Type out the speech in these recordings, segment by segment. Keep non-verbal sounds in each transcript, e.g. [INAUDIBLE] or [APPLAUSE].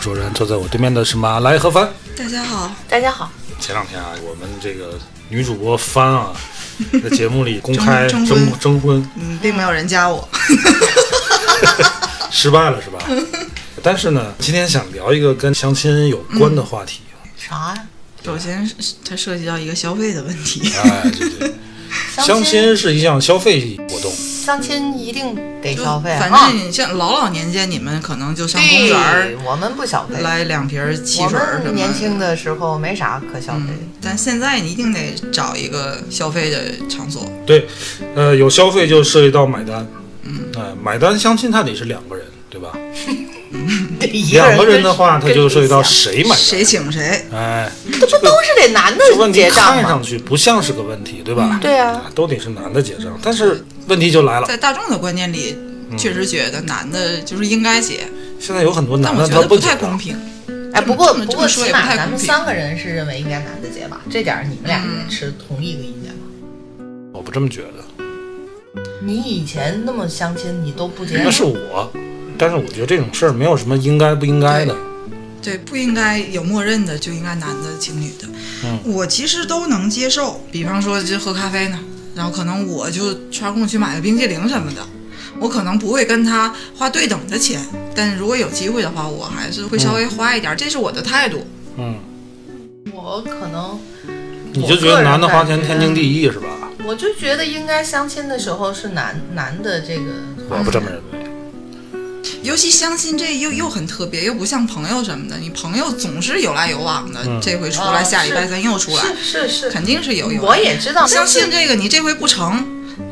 卓然，坐在我对面的是马来和帆。大家好，大家好。前两天啊，我们这个女主播帆啊，[LAUGHS] 在节目里公开征征婚，嗯，并没有人加我。[LAUGHS] 失败了是吧？[LAUGHS] 但是呢，今天想聊一个跟相亲有关的话题。啥呀？首先是它涉及到一个消费的问题，哎，对对，相亲是一项消费活动。相亲一定得消费啊，反正你像老老年间，你们可能就上公园儿我们不消费。来两瓶汽水什么们年轻的。时候没啥可消费。嗯，但现在你一定得找一个消费的场所。对，呃，有消费就涉及到买单。嗯，呃，买单相亲它得是两个人，对吧？[LAUGHS] 两个人的话，他就涉及到谁买谁。请谁？哎，这不都是得男的这问题结账吗看上？去不像是个问题，对吧？对啊，都得是男的结账，但是问题就来了，在大众的观念里，确实觉得男的就是应该结，现在有很多男的他我觉得不。太公平。哎，不过不过起码咱们三个人是认为应该男的结吧？这点儿你们俩也持同一个意见吗？我不这么觉得，你以前那么相亲，你都不结？那是我，但是我觉得这种事儿没有什么应该不应该的。对，不应该有默认的就应该男的请女的。嗯我其实都能接受，比方说就喝咖啡呢，然后可能我就抽空去买个冰激凌什么的，我可能不会跟他花对等的钱，但是如果有机会的话，我还是会稍微花一点，这是我的态度。嗯，我可能你就觉得男的花钱天经地义是吧？我就觉得应该相亲的时候是男男的这个我不这么认为。尤其相亲这又又很特别，又不像朋友什么的，你朋友总是有来有往的，嗯。这回出来，啊下礼拜是咱又出来，是是是，肯定是有有。我也知道，相亲这个，你这回不成，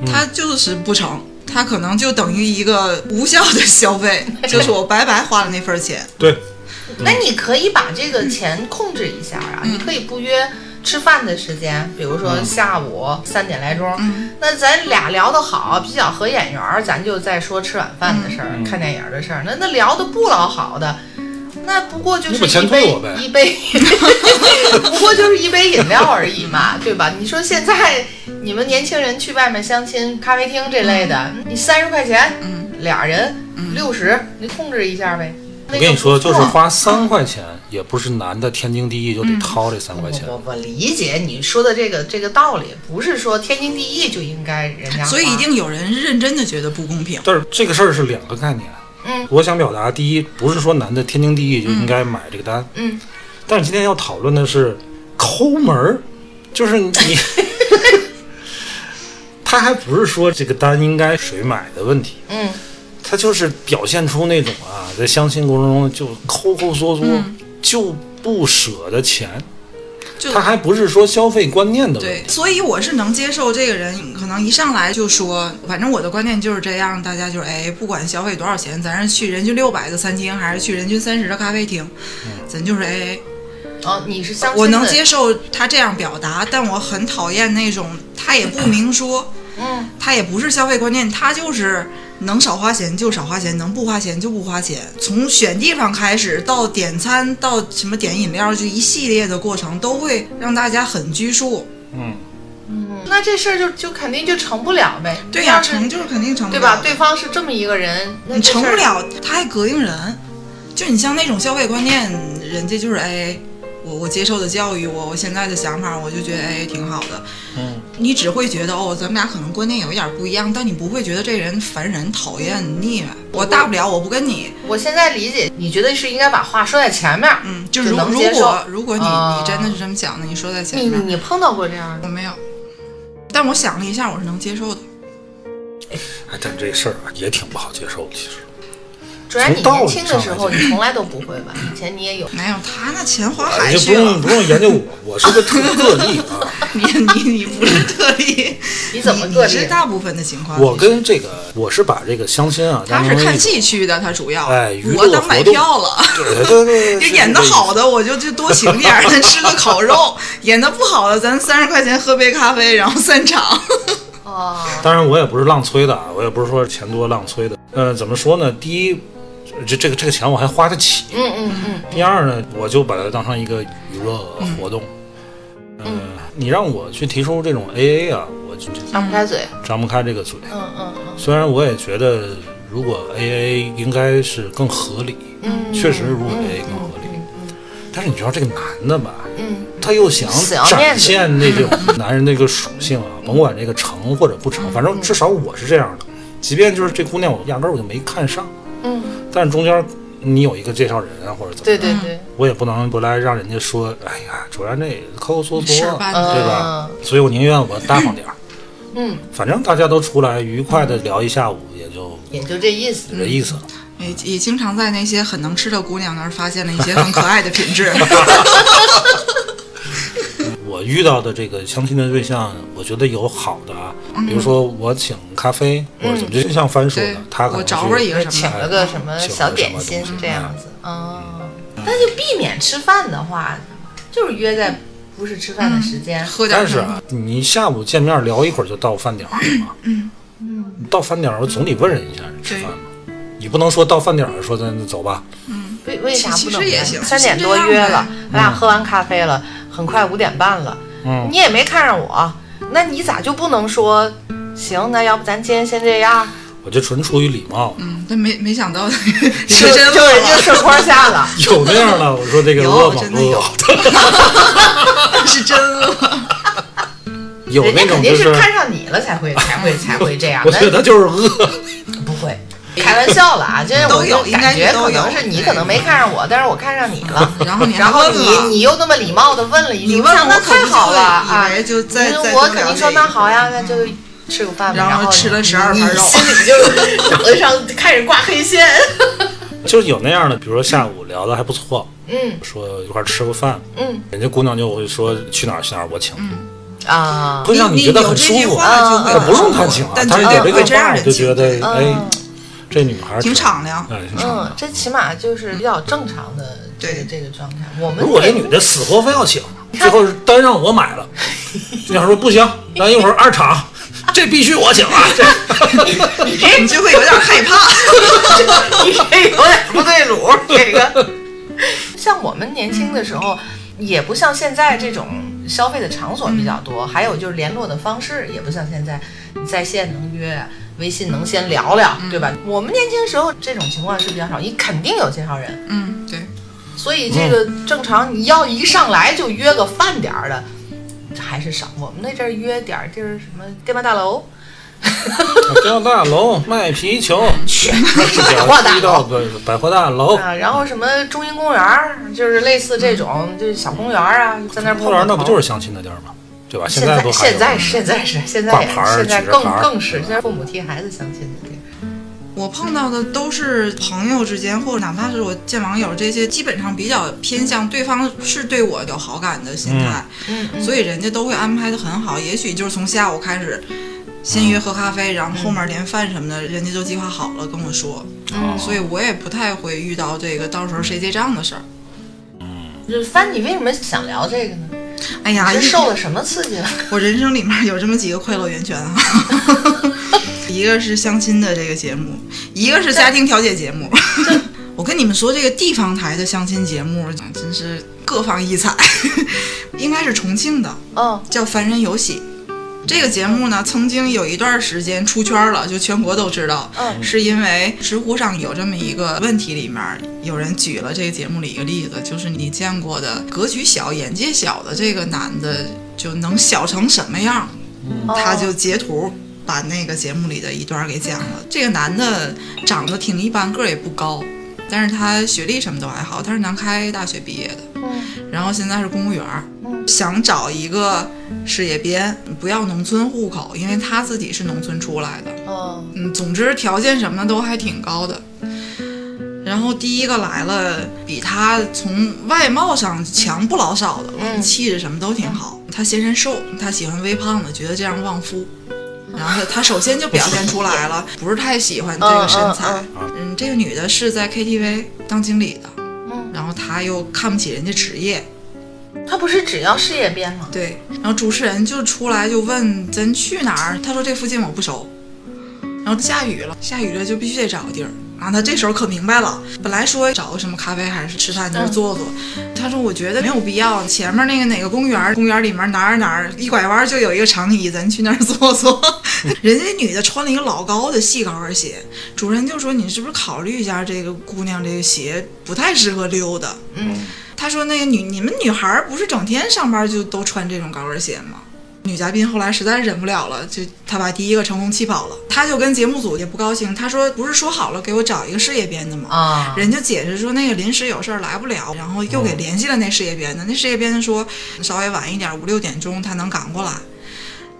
他就是不成，他可能就等于一个无效的消费，[LAUGHS] 就是我白白花了那份钱。对，那你可以把这个钱控制一下啊，嗯。你可以不约吃饭的时间，比如说嗯下午三点来钟，嗯那咱俩聊得好，比较合眼缘儿，咱就再说吃晚饭的事儿、嗯看电影的事儿。那那聊得不老好的。那不过就是一杯一杯，[LAUGHS] 不过就是一杯饮料而已嘛，[LAUGHS] 对吧？你说现在你们年轻人去外面相亲、咖啡厅这类的，你三十块钱，嗯，俩人六十，你控制一下呗。我跟你说，就是花。三块钱，也不是男的天经地义就得掏这三块钱。我我理解你说的这个这个道理，不是说天经地义就应该人家，所以一定有人认真的觉得不公平。但是这个事儿是两个概念。嗯我想表达，第一，不是说男的天经地义就应该买这个单，嗯，但是今天要讨论的是抠门儿，就是你，[LAUGHS] 他还不是说这个单应该谁买的问题，嗯，他就是表现出那种啊，在相亲过程中就抠抠缩缩，就不舍得钱，就他还不是说消费观念的问对，题。所以我是能接受这个人，可能一上来就说，反正我的观念就是这样，大家就是哎，不管消费多少钱，咱是去人均六百的餐厅，还是去人均三十的咖啡厅，咱就是 AA，哦，你是相亲的我能接受他这样表达，但我很讨厌那种他也不明说，嗯，他也不是消费观念，他就是能少花钱就少花钱，能不花钱就不花钱。从选地方开始，到点餐，到什么点饮料，就一系列的过程都会让大家很拘束。嗯嗯，那这事儿就就肯定就成不了呗。对呀、成就是肯定成不了对吧？对方是这么一个人，那你成不了，他还膈应人。就你像那种消费观念，人家就是哎，我我接受的教育，我我现在的想法，我就觉得哎挺好的。嗯，你只会觉得哦，咱们俩可能观念有一点不一样，但你不会觉得这人烦人、讨厌、腻歪。我大不了我不跟你，我现在理解，你觉得是应该把话说在前面，嗯，就是如如能接受果如果你、啊你真的是这么想的，你说在前面你碰到过这样的？我没有，但我想了一下，我是能接受的。哎，但这事儿啊也挺不好接受的，其实。主然你从年轻的时候，你从来都不会吧？以前你也有，没有他那钱花哎海去了不用，不用研究我，我是个特个例啊。[LAUGHS] 你你你不是特例，[LAUGHS] 你怎么你个例？是大部分的情况。我跟这个，我是把这个相亲啊，他是看戏去的，他主要，哎娱乐我当买票了。对对对 [LAUGHS] 演的好的，我就就多请点儿，咱吃个烤肉；演的不好的，咱三十块钱喝杯咖啡，然后散场。哦，当然，我也不是浪催的啊，我也不是说钱多浪催的。呃，怎么说呢？第一，这这个这个钱我还花得起。嗯嗯嗯，第二呢，我就把它当成一个娱乐活动。嗯，你让我去提出这种 AA 啊，我就就张不开嘴。张不开这个嘴。嗯嗯嗯虽然我也觉得，如果 AA 应该是更合理，嗯，确实如果 AA 更合理。但是你知道这个男的吧，嗯，他又想展现那种 [LAUGHS] 男人那个属性啊，甭管这个成或者不成，反正至少我是这样的。即便就是这姑娘，我压根儿我就没看上，嗯，但是中间你有一个介绍人啊，或者怎么，对对对，我也不能不来让人家说，哎呀，主要那抠抠缩缩，事儿办的对吧？所以我宁愿我大方点儿，嗯，反正大家都出来愉快的聊一下午，也就也就这意思。这意思了。也也经常在那些很能吃的姑娘那儿发现了一些很 [LAUGHS] 可爱的品质。[LAUGHS] [LAUGHS] 我遇到的这个相亲的对象，我觉得有好的啊，比如说我请咖啡或者怎么，就像帆说的，他可能我找是着一个什请了个什么小点心是这样子，哦，那就避免吃饭的话，就是约在不是吃饭的时间。喝点但是啊，你下午见面聊一会儿就到饭点了嘛。嗯。嗯，到饭点儿我总得问人一下吃饭嘛。你不能说到饭点儿说咱走吧，嗯。为为啥不能三点多约了，咱俩喝完咖啡了，很快五点半了，嗯你也没看上我，那你咋就不能说行？那要不咱今天先这样？我就纯出于礼貌。嗯，但没没想到，[LAUGHS] 就是真就人家饿顺坡下了。[LAUGHS] 有那样的，我说这个有饿吗？真的有饿。[LAUGHS] 是真饿。有人家肯那种就是，看上你了才会才会才会这样。我觉得就是饿。开玩笑了啊！就是我有就感觉应该是可能是你可能没看上我，但是我看上你了。然后你然后你你又那么礼貌的问了一句，你问我太好了啊！就再嗯再多我肯定说那好呀，那就吃个饭吧。然然后吃了十二盘你肉心里就脑袋上开始挂黑线。[LAUGHS] 就是有那样的，比如说下午聊的还不错，嗯说一块儿吃个饭，嗯人家姑娘就会说去哪儿去哪儿我请，啊，会让你觉得很舒服。啊不用他请啊，但绝他有这样话就觉得哎嗯，这女孩儿挺敞亮。哎，嗯。，这起码就是比较正常的这个对这个状态。我们如果这女的死活非要请，最后单让我买了，[LAUGHS] 就想说不行，咱一会儿二场，这必须我请啊！[LAUGHS] 这你就会有点害怕。[LAUGHS] 你这有点不对路，这个。像我们年轻的时候，也不像现在这种消费的场所比较多，还有就是联络的方式也不像现在，你在线能约，微信能先聊聊，对吧？我们年轻时候这种情况是比较少，你肯定有介绍人，嗯，对，所以这个正常你要一上来就约个饭点儿的，还是少。我们那阵儿约点儿就是什么电话大楼。[LAUGHS] 叫大楼卖皮球，去是百货大楼的百货大楼。啊，然后什么中心公园儿，就是类似这种，就是小公园儿啊，在那儿碰公园那不就是是？相亲的地儿吗？对吧？现在都现在现在是现在挂牌儿现在更更是现在父母替孩子相亲的地方。我碰到的都是朋友之间，或者哪怕是我见网友，这些基本上比较偏向对方是对我有好感的心态，嗯嗯所以人家都会安排的很好。也许就是从下午开始，先约喝咖啡，然后后面连饭什么的，人家都计划好了跟我说，嗯所以我也不太会遇到这个到时候谁结账的事儿。嗯就是帆，你为什么想聊这个呢？哎呀，是受了什么刺激了？[LAUGHS] 我人生里面有这么几个快乐源泉啊，[LAUGHS] 一个是相亲的这个节目，一个是家庭调解节目。[LAUGHS] 我跟你们说，这个地方台的相亲节目真是各方异彩，应该是重庆的，嗯叫《凡人有喜》。这个节目呢，曾经有一段时间出圈了，就全国都知道，嗯是因为知乎上有这么一个问题，里面有人举了这个节目里一个例子，就是你见过的格局小、眼界小的这个男的，就能小成什么样？他就截图把那个节目里的一段给讲了。这个男的长得挺一般，个儿也不高，但是他学历什么都还好，他是南开大学毕业的，嗯然后现在是公务员儿，想找一个事业编，不要农村户口，因为他自己是农村出来的。嗯嗯，总之条件什么的都还挺高的。然后第一个来了，比他从外貌上强不老少的了，嗯气质什么都挺好。他嫌人瘦，他喜欢微胖的，觉得这样旺夫。然后他他首先就表现出来了，[LAUGHS] 不是太喜欢这个身材。嗯嗯，这个女的是在 KTV 当经理的，嗯然后她又看不起人家职业，他不是只要事业编吗？对，然后主持人就出来就问咱去哪儿，他说这附近我不熟，然后下雨了，下雨了就必须得找个地儿。然后他这时候可明白了，本来说找个什么咖啡还是吃饭地儿坐坐，他说我觉得没有必要，前面那个哪个公园，公园里面哪儿哪儿一拐弯就有一个长椅，咱去那儿 [LAUGHS] 坐坐。[LAUGHS] 人家女的穿了一个老高的细高跟鞋，主任就说你是不是考虑一下这个姑娘这个鞋不太适合溜达。嗯，他说：“那个女，你们女孩儿不是整天上班就都穿这种高跟鞋吗？”女嘉宾后来实在忍不了了，就她把第一个成功气跑了。她就跟节目组也不高兴，她说：“不是说好了给我找一个事业编的吗？”啊，人家解释说那个临时有事儿来不了，然后又给联系了那事业编的，那事业编的说稍微晚一点，五六点钟他能赶过来，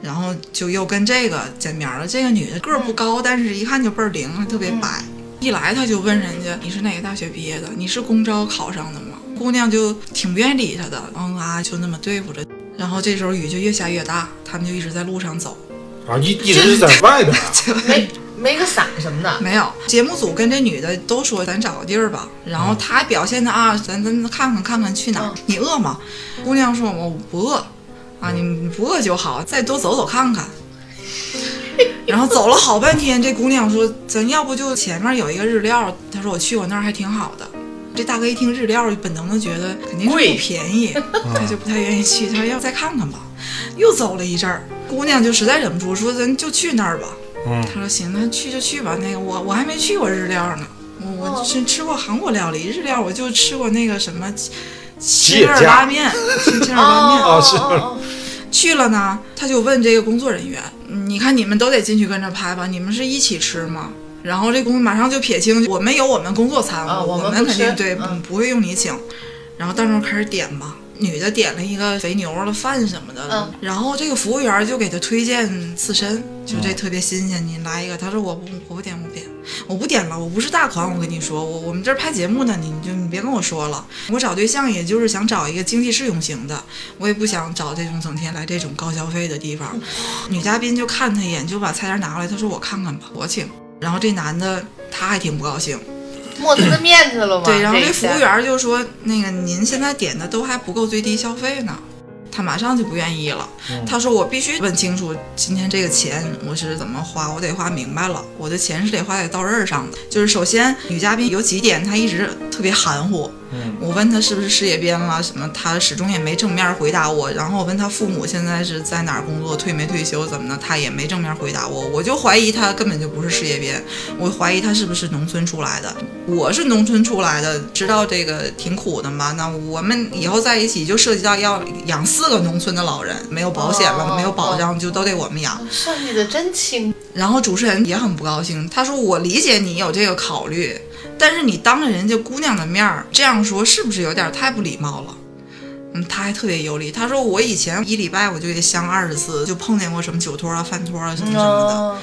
然后就又跟这个见面了。这个女的个儿不高，但是一看就倍儿灵，还特别白。一来她就问人家你是哪个大学毕业的？你是公招考上的吗？姑娘就挺不愿意理她的，嗯啊就那么对付着。然后这时候雨就越下越大，他们就一直在路上走。啊，一一直是在外边啊，[LAUGHS] 没没个伞什么的。没有，节目组跟这女的都说咱找个地儿吧，然后她表现的啊，咱咱看看看看去哪儿？你饿吗？姑娘说我不饿，啊，你你不饿就好，再多走走看看。然后走了好半天，这姑娘说咱要不就前面有一个日料，她说我去过那儿还挺好的。这大哥一听日料，本能的觉得肯定是贵不便宜，[LAUGHS] 他就不太愿意去。他说要再看看吧。又走了一阵儿，姑娘就实在忍不住说咱就去那儿吧。嗯他说行，那去就去吧。那个我我还没去过日料呢，我我吃吃过韩国料理，日料我就吃过那个什么吉野家亲儿拉面，亲亲儿拉面。哦是哦去了呢，他就问这个工作人员，嗯你看你们都得进去跟着拍吧，你们是一起吃吗？然后这工马上就撇清，我们有我们工作餐，啊我我们肯定对、嗯不会用你请。然后到时候开始点吧，女的点了一个肥牛的饭什么的，嗯然后这个服务员就给她推荐刺身，就这特别新鲜，你来一个。她说我不我不点我不点，我不点了，我不是大款，我跟你说，我我们这儿拍节目呢，你你就你别跟我说了，我找对象也就是想找一个经济适用型的，我也不想找这种整天来这种高消费的地方。女嘉宾就看他一眼，就把菜单拿过来，她说我看看吧，我请。然后这男的他还挺不高兴，抹他的面子了吗？对，然后这这服务员就说：“那个您现在点的都还不够最低消费呢。”他马上就不愿意了。他说：“我必须问清楚今天这个钱我是怎么花，我得花明白了，我的钱是得花在刀刃上的。就是首先女嘉宾有几点她一直特别含糊，我问他是不是事业编了什么，他始终也没正面回答我。然后我问他父母现在是在哪儿工作，退没退休怎么的，他也没正面回答我。我就怀疑他根本就不是事业编，我怀疑他是不是农村出来的。我是农村出来的，知道这个挺苦的嘛。那我们以后在一起就涉及到要养四个农村的老人，没有保险了，哦没有保障，就都得我们养。算计的真清。然后主持人也很不高兴，他说：“我理解你有这个考虑，但是你当着人家姑娘的面儿这样说，是不是有点太不礼貌了？”嗯，他还特别有理，他说：“我以前一礼拜我就得相二十次，就碰见过什么酒托啊、饭托啊什么什么的。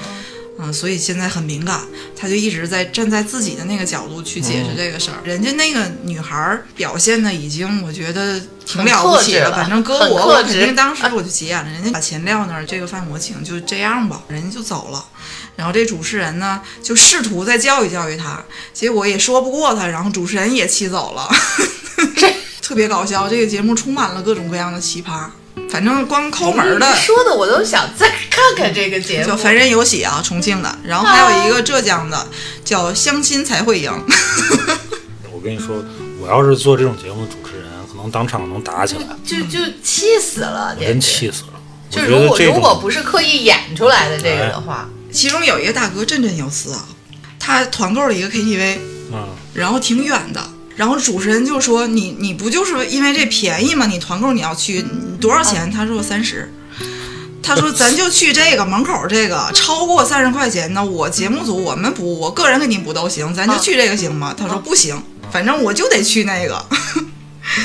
嗯，所以现在很敏感，他就一直在站在自己的那个角度去解释这个事儿。人家那个女孩儿表现的已经，我觉得挺了不起很克制了反正搁很我，我肯定当时我就急眼了。人家把钱撂那儿，这个饭我请，就这样吧，人家就走了。然后这主持人呢，就试图再教育教育他，结果也说不过他，然后主持人也气走了。[LAUGHS] 特别搞笑，这个节目充满了各种各样的奇葩。反正光抠门儿的，说的我都想再看看这个节目。叫凡人有喜啊，重庆的，然后还有一个浙江的，叫相亲才会赢。[LAUGHS] 我跟你说，我要是做这种节目的主持人，可能当场能打起来，就就气死了，我真。气死了。就如果如果不是刻意演出来的这个的话，其中有一个大哥振振有词啊，他团购了一个 KTV，嗯，然后挺远的。然后主持人就说：“你你不就是因为这便宜吗？你团购你要去多少钱？”他说：“三十。”他说：“咱就去这个门口这个，[LAUGHS] 超过三十块钱呢，我节目组我们补，我个人给你补都行，咱就去这个行吗？”他说：“不行，反正我就得去那个。[LAUGHS] ”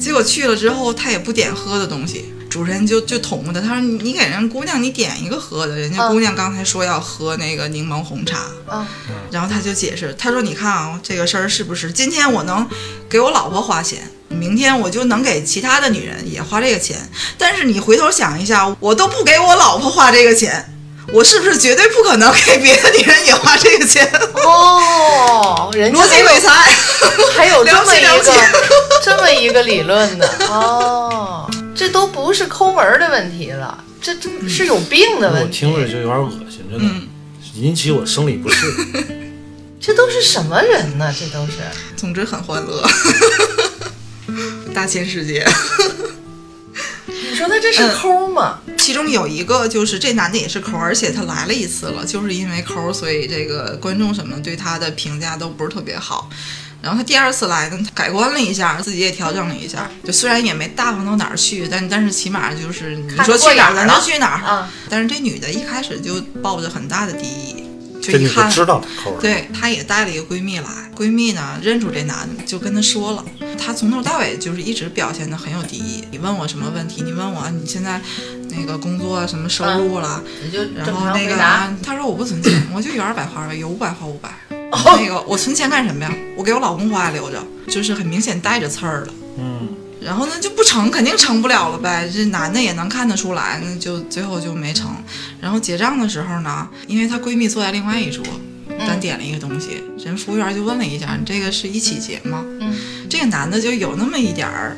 结果去了之后，他也不点喝的东西。主主持人就就捅他，他说你你给人姑娘你点一个喝的，人家嗯。姑娘刚才说要喝那个柠檬红茶，嗯，然后他就解释，他说你看啊，这个事儿是不是今天我能给我老婆花钱？明天我就能给其他的女人也花这个钱，但是你回头想一下，我都不给我老婆花这个钱，我是不是绝对不可能给别的女人也花这个钱？[LAUGHS] 哦，人家逻辑鬼才，还有这么一个这么一个理论呢。哦，这都不是抠门儿的问题了，这这是有病的问题。我听着就有点恶心，真的，嗯引起我生理不适。[LAUGHS] 这都是什么人呢？这都是总之很欢乐，[LAUGHS] 大千世界。你说他这是抠吗？其中有一个就是这男的也是抠，而且他来了一次了，就是因为抠，所以这个观众什么对他的评价都不是特别好。然后他第二次来呢，他改观了一下，自己也调整了一下，就虽然也没大方到哪儿去，但但是起码就是你说去哪儿咱就去哪儿。嗯，但是这女的一开始就抱着很大的敌意，就这女的一看知道他抠，对，她也带了一个闺蜜来，闺蜜呢认出这男的，就跟她说了，她从头到尾就是一直表现的很有敌意。你问我什么问题？你问我你现在那个工作什么收入了？你就然正后那个常回答。啊她说我不存钱，我就有二百花呗，有五百花五百。哦那个我存钱干什么呀？我给我老公花留着，就是很明显带着刺儿了。嗯，然后呢就不成，肯定成不了了呗。这男的也能看得出来，那就最后就没成。然后结账的时候呢，因为她闺蜜坐在另外一桌，单点了一个东西，人服务员就问了一下：“你这个是一起结吗？”嗯，这个男的就有那么一点儿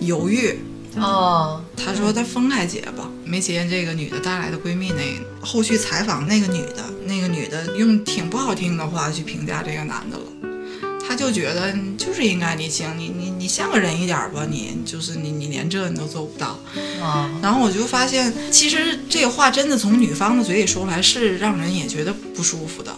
犹豫，哦，他说他分开结吧，没结这个女的带来的闺蜜那个。后续采访那个女的，那个女的用挺不好听的话去评价这个男的了。他就觉得就是应该你行，你你你像个人一点吧，你就是你你连这你都做不到。啊，然后我就发现，其实这个话真的从女方的嘴里说出来，是让人也觉得不舒服的。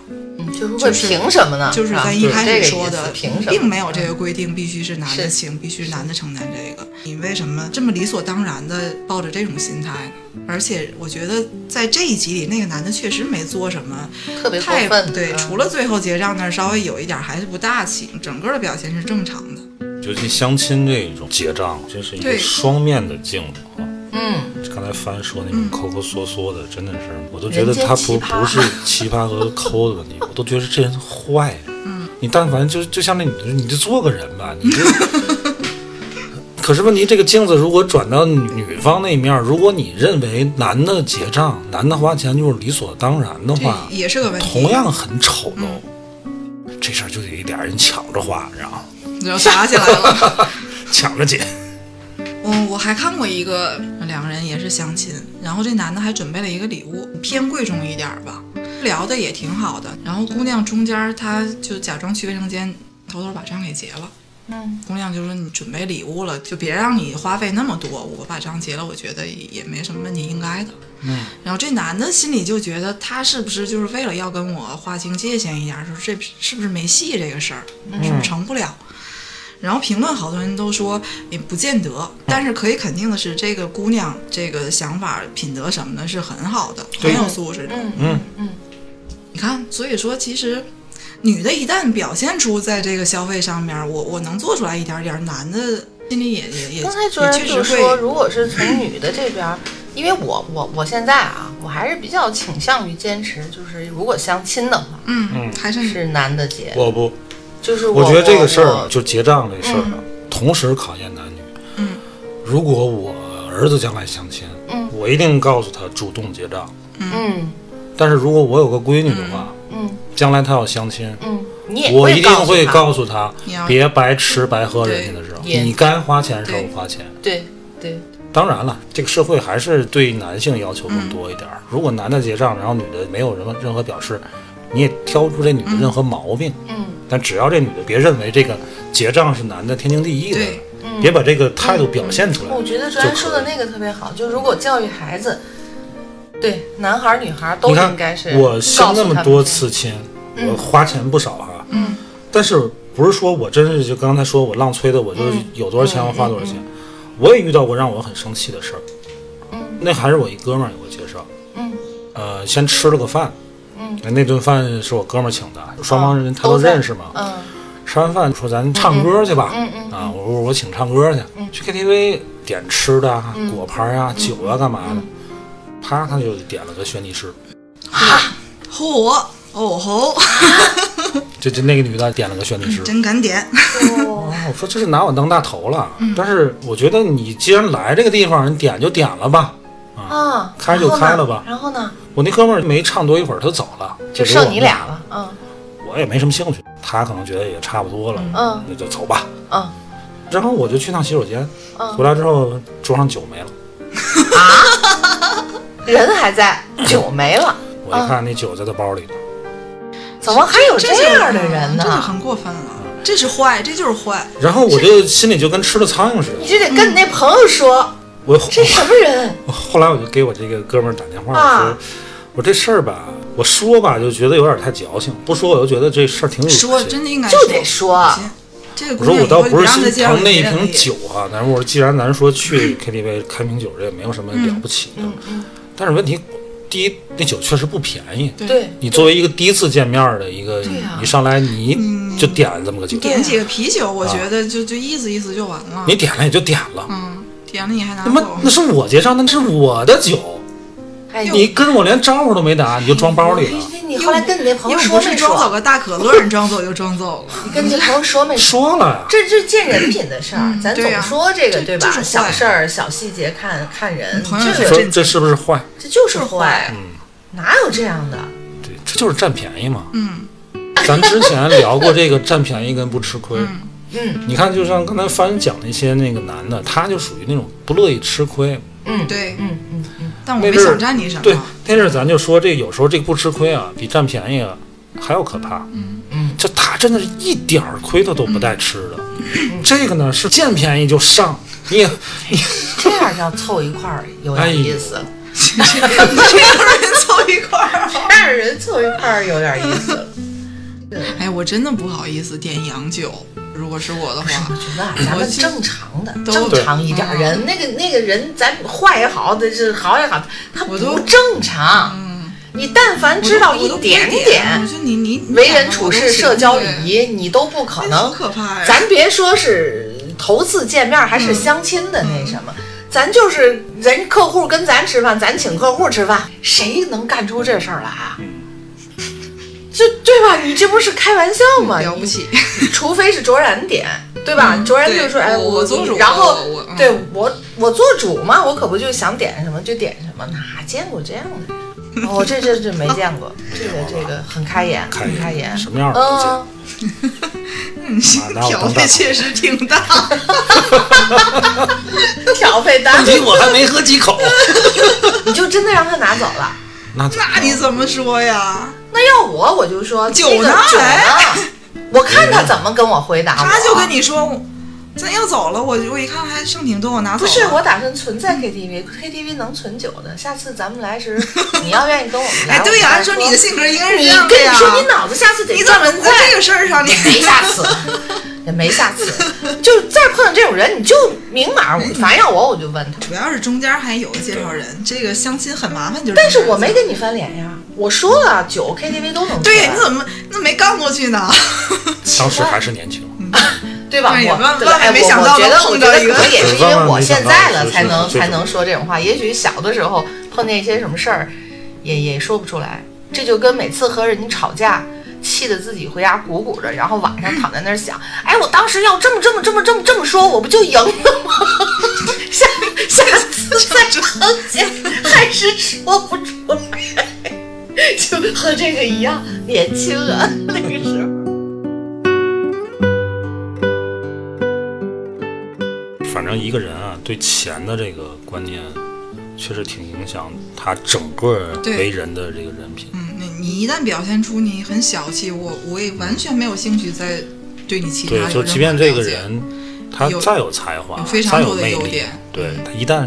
嗯，就是会凭什么呢？就是吧咱一开始说的，凭什么？并没有这个规定，必须是男的请，必须男的承担这个。你为什么这么理所当然的抱着这种心态呢？而且我觉得在这一集里，那个男的确实没做什么特别过太分。对，嗯除了最后结账那儿稍微有一点还是不大气，整个的表现是正常的。尤其相亲这种结账，这是一个双面的镜子啊。嗯，刚才帆说那种抠抠缩缩的，真的是，我都觉得他不不是奇葩和抠的问题，[LAUGHS] 我都觉得这人坏。嗯，你但凡就就像那女的，你就做个人吧，你就。[LAUGHS] 可是问题，这个镜子如果转到女女方那面，如果你认为男的结账、男的花钱就是理所当然的话，也是个问题。同样很丑陋。这事儿就得俩人抢着花，然后你要打起来了。[LAUGHS] 抢着结。嗯我还看过一个，两个人也是相亲，然后这男的还准备了一个礼物，偏贵重一点儿吧，聊的也挺好的。然后姑娘中间儿她就假装去卫生间，偷偷把账给结了。嗯，姑娘就说你准备礼物了，就别让你花费那么多，我把账结了，我觉得也也没什么问题，应该的。嗯，然后这男的心里就觉得他是不是就是为了要跟我划清界限一点儿，说这是不是没戏这个事儿，是不是成不了？然后评论好多人都说也不见得，但是可以肯定的是，这个姑娘这个想法、品德什么的是很好的，很有素质的。嗯嗯。嗯。你看，所以说其实女的一旦表现出在这个消费上面，我我能做出来一点点儿，男的心里也也也刚才主也任就说，如果是从女的这边儿，因为我我我现在啊，我还是比较倾向于坚持，就是如果相亲的话，嗯嗯，还是是男的结，我不，就是我觉得这个事儿我就结账这事儿啊，同时考验男女。嗯，如果我儿子将来相亲，嗯我一定告诉他主动结账。嗯但是如果我有个闺女的话，嗯将来她要相亲，嗯，你也我一定会告诉她，别白吃白喝人家的时候，你该花钱的时候花钱。对对，当然了，这个社会还是对男性要求更多一点儿。如果男的结账，然后女的没有什么任何表示，你也挑不出这女的任何毛病。嗯。但只要这女的别认为这个结账是男的天经地义的，嗯，别把这个态度表现出来。我觉得卓然说的那个特别好，就如果教育孩子，对男孩女孩都应该是，我相那么多，次亲，嗯。我花钱不少哈。嗯。但是不是说我真是就刚才说我浪催的，我就嗯。有多少钱嗯我花多少钱。我也遇到过让我很生气的事儿，嗯。那还是我一哥们儿给我介绍。嗯。呃，先吃了个饭，嗯，那顿饭是我哥们儿请的，双方人他都认识嘛。嗯吃完饭说咱唱歌去吧，嗯嗯啊，我说我请唱歌去，去 KTV 点吃的啊、果盘啊、酒啊干嘛的，啪他就点了个轩尼诗。嚯哦吼，就就那个女的点了个轩尼诗。真敢点。我说这是拿我当大头了。但是我觉得你既然来这个地方，你点就点了吧。啊，开就开了吧然后呢，我那哥们儿没唱多一会儿，他走了，就剩你俩了。嗯我也没什么兴趣，他可能觉得也差不多了，嗯那就走吧。嗯 [LAUGHS] 然后我就去趟洗手间，嗯，回来之后桌上酒没了，啊人还在，酒没了。我一看那酒在他包里呢。[LAUGHS] 怎么还有这样的人呢这就呢？很过分了。这是坏，这就是坏。然后我就心里就跟吃了苍蝇似的。你这得跟你那朋友说，我这什么人？我后来我就给我这个哥们儿打电话我说，我这事儿吧，我说吧就觉得有点太矫情，不说我又觉得这事儿挺恶心。说真的应该就得说行这个我说我倒不是心疼那一瓶酒啊，但是我说既然咱说去 KTV 开瓶酒，这也没有什么了不起的。但是问题，第一那酒确实不便宜。对，你作为一个第一次见面的一个，对呀你上来你就点这么个酒，点几个啤酒，我觉得就就意思意思就完了。你点了也就点了。嗯，点了你还拿他妈走，那是我结账，那是我的酒，哎，你跟我连招呼都没打，你就装包里了。你后来跟你那朋友又说是装走？个大可乐，你装走就装走了。你跟你那朋友说没说？说了呀，这这见人品的事儿，咱总说这个对吧？就是小事儿、小细节看看人，朋友这个说这是不是坏？这就是坏坏，嗯，哪有这样的？对，这就是占便宜嘛。嗯，咱之前聊过这个占便宜跟不吃亏。嗯你看，就像刚才帆讲那些那个男的，他就属于那种不乐意吃亏。嗯，对，嗯嗯嗯，但我没想占你什么。对，那阵咱就说这有时候这个不吃亏啊，比占便宜啊还要可怕。嗯嗯，就他真的是一点儿亏他都不带吃的。这个呢是见便宜就上，你也这样要凑一块儿有点意思，这样人凑一块儿。这样人凑一块儿有点意思。[LAUGHS] 哎，我真的不好意思点洋酒，如果是我的，话我，觉得啊，咱们正常的、正常一点儿人，那个那个人，咱坏也好，这是好也好，他不正常。你但凡知道一点点，点我说你你你为人处事、社交礼仪，你都不可那能可怕呀！咱别说是头次见面还是相亲的那什么，咱就是人客户跟咱吃饭，咱请客户吃饭，谁能干出这事儿来啊？这对吧？你这不是开玩笑吗？了不起，除非是卓然点，对吧？嗯卓然就说：“哎，我我做主然后对我我做主嘛，我可不就想点什么就点什么，哪见过这样的人？[LAUGHS] 哦，这这这没见过，[LAUGHS] 这个这个很开眼，开很开眼。什么样的都见。嗯，拿我挑当大头费确实挺大。[LAUGHS] 调费单问题我还没喝几口，你就真的让他拿走了？那那你怎么说呀？那要我我就说酒呢酒哎呢？我看他怎么跟我回答我。他就跟你说，咱要走了，我我一看还剩挺多，我拿走了。不是，我打算存在 KTV，KTV 能存酒的。下次咱们来时，你要愿意跟我们来，哎，对呀，呀，按说你的性格应该是这样的呀。跟你说，你脑子下次得你怎么在这个事儿上你没下次，[LAUGHS] 也没下次。就再碰到这种人，你就明码，[LAUGHS] 我凡要我我就问他。主要是中间还有个介绍人，这个相亲很麻烦，就是。但是我没跟你翻脸呀，我说了，酒 KTV 都能对，存你怎么那没干过去呢？[LAUGHS] 当时还是年轻，[LAUGHS] 对吧？对我对万万哎我没想到我觉得能我觉可能也是因为我现在了才能才能说这种话。也许小的时候碰见一些什么事儿，也也说不出来。这就跟每次和人家吵架，气得自己回家鼓鼓的，然后晚上躺在那儿想，哎，我当时要这么这么这么这么这么说，我不就赢了吗？[LAUGHS] 下下次再碰见还是说不出来，就和这个一样年轻啊，那个时候。反正一个人啊，对钱的这个观念，确实挺影响他整个对为人的这个人品。你一旦表现出你很小气，我我也完全没有兴趣再对你其他有对，任何就即便这个人他再有才华，有非常再有多的魅力优点，对他一旦